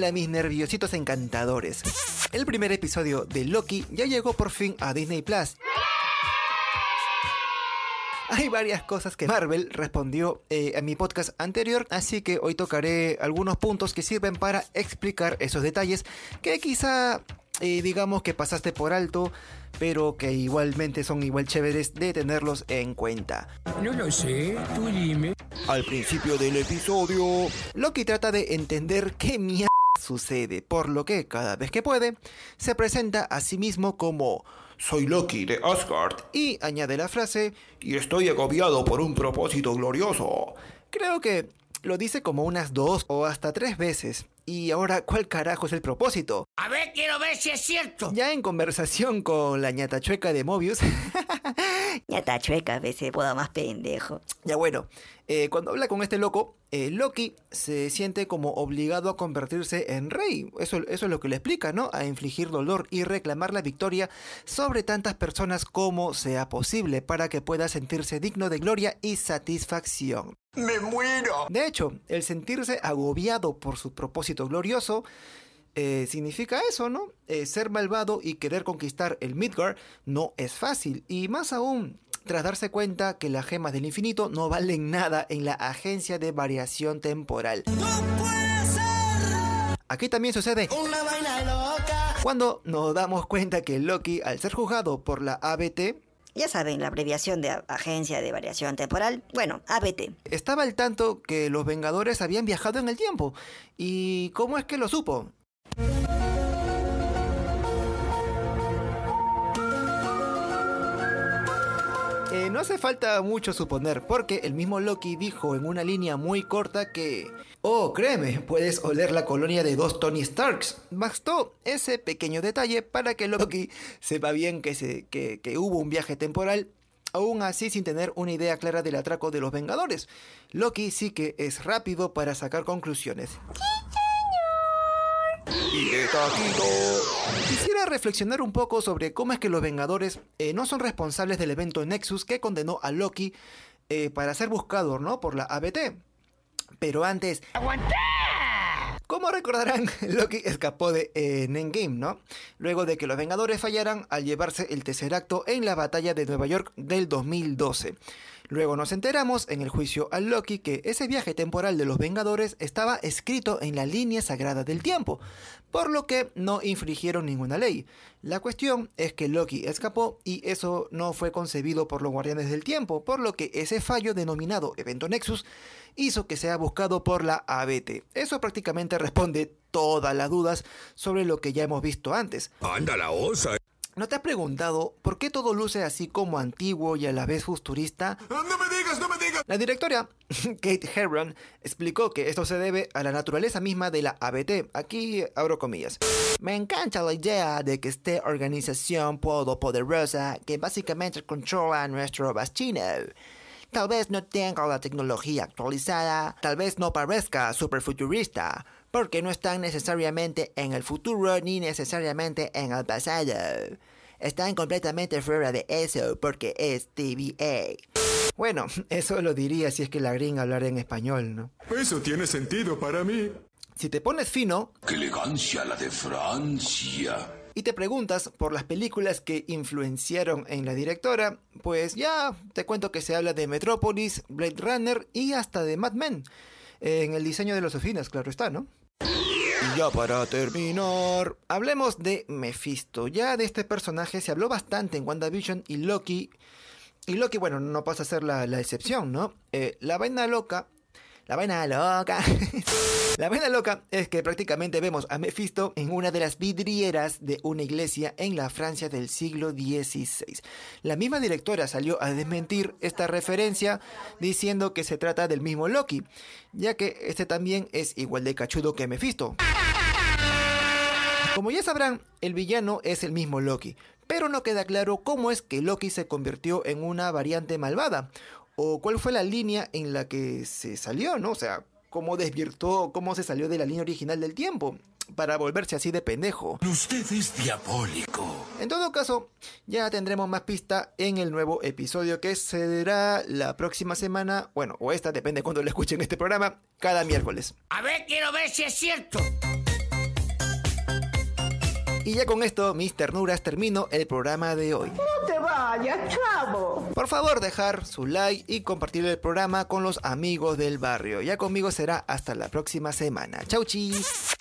Hola mis nerviositos encantadores. El primer episodio de Loki ya llegó por fin a Disney Plus. Hay varias cosas que Marvel respondió eh, a mi podcast anterior, así que hoy tocaré algunos puntos que sirven para explicar esos detalles que quizá eh, digamos que pasaste por alto, pero que igualmente son igual chéveres de tenerlos en cuenta. No lo sé, tú dime. Al principio del episodio, Loki trata de entender qué mierda sucede, por lo que cada vez que puede, se presenta a sí mismo como soy Loki de Asgard y añade la frase y estoy agobiado por un propósito glorioso. Creo que lo dice como unas dos o hasta tres veces. Y ahora, ¿cuál carajo es el propósito? A ver, quiero ver si es cierto. Ya en conversación con la ñata chueca de Mobius. ñata chueca, a veces puedo más pendejo. Ya bueno, eh, cuando habla con este loco, eh, Loki se siente como obligado a convertirse en rey. Eso, eso es lo que le explica, ¿no? A infligir dolor y reclamar la victoria sobre tantas personas como sea posible para que pueda sentirse digno de gloria y satisfacción. ¡Me muero! De hecho, el sentirse agobiado por su propósito glorioso eh, significa eso, ¿no? Eh, ser malvado y querer conquistar el Midgard no es fácil. Y más aún, tras darse cuenta que las gemas del infinito no valen nada en la agencia de variación temporal. ¡No puede ser! Aquí también sucede una vaina loca. Cuando nos damos cuenta que Loki, al ser juzgado por la ABT, ya saben, la abreviación de Agencia de Variación Temporal, bueno, ABT. Estaba al tanto que los Vengadores habían viajado en el tiempo. ¿Y cómo es que lo supo? Eh, no hace falta mucho suponer, porque el mismo Loki dijo en una línea muy corta que... Oh, créeme, puedes oler la colonia de dos Tony Starks. Bastó ese pequeño detalle para que Loki sepa bien que, se, hubo un viaje temporal aún así sin tener una idea clara del atraco de los Vengadores. Loki sí que es rápido para sacar conclusiones. Y de taquito. Quisiera reflexionar un poco sobre cómo es que los Vengadores eh, no son responsables del evento Nexus que condenó a Loki eh, para ser buscado, ¿no? Por la ABT. Pero antes... ¡Aguanta! Como recordarán, Loki escapó de eh, ¿no? Luego de que los Vengadores fallaran al llevarse el tercer acto en la batalla de Nueva York del 2012. Luego nos enteramos en el juicio a Loki que ese viaje temporal de los Vengadores estaba escrito en la línea sagrada del tiempo, por lo que no infringieron ninguna ley. La cuestión es que Loki escapó y eso no fue concebido por los Guardianes del Tiempo, por lo que ese fallo denominado Evento Nexus hizo que sea buscado por la ABT. Eso prácticamente responde todas las dudas sobre lo que ya hemos visto antes. Anda la osa. ¿No te has preguntado por qué todo luce así como antiguo y a la vez futurista? ¡No me digas, no me digas! La directora, Kate Herron, explicó que esto se debe a la naturaleza misma de la ABT. Aquí abro comillas. Me encanta la idea de que esta organización poderosa que básicamente controla nuestro destino. Tal vez no tenga la tecnología actualizada, tal vez no parezca superfuturista, porque no están necesariamente en el futuro ni necesariamente en el pasado. Están completamente fuera de eso porque es TVA. Bueno, eso lo diría si es que la gringa hablara en español, ¿no? Eso tiene sentido para mí. Si te pones fino... ¡Qué elegancia la de Francia! Y te preguntas por las películas que influenciaron en la directora, pues ya te cuento que se habla de Metrópolis, Blade Runner y hasta de Mad Men. En el diseño de los oficinas, claro está, ¿no? Y ya para terminar, hablemos de Mephisto. Ya de este personaje se habló bastante en WandaVision y Loki. Y Loki, bueno, no pasa a ser la, la excepción, ¿no? Eh, la vaina loca. La vaina loca. la vaina loca es que prácticamente vemos a Mephisto en una de las vidrieras de una iglesia en la Francia del siglo XVI. La misma directora salió a desmentir esta referencia diciendo que se trata del mismo Loki, ya que este también es igual de cachudo que Mephisto. Como ya sabrán, el villano es el mismo Loki, pero no queda claro cómo es que Loki se convirtió en una variante malvada, o cuál fue la línea en la que se salió, ¿no? O sea, cómo desvirtuó, cómo se salió de la línea original del tiempo, para volverse así de pendejo. Usted es diabólico. En todo caso, ya tendremos más pista en el nuevo episodio que será la próxima semana, bueno, o esta, depende de cuando lo escuchen este programa, cada miércoles. A ver, quiero ver si es cierto. Y ya con esto, mis ternuras, termino el programa de hoy. No te vayas, chavo. Por favor, dejar su like y compartir el programa con los amigos del barrio. Ya conmigo será hasta la próxima semana. Chau, chis.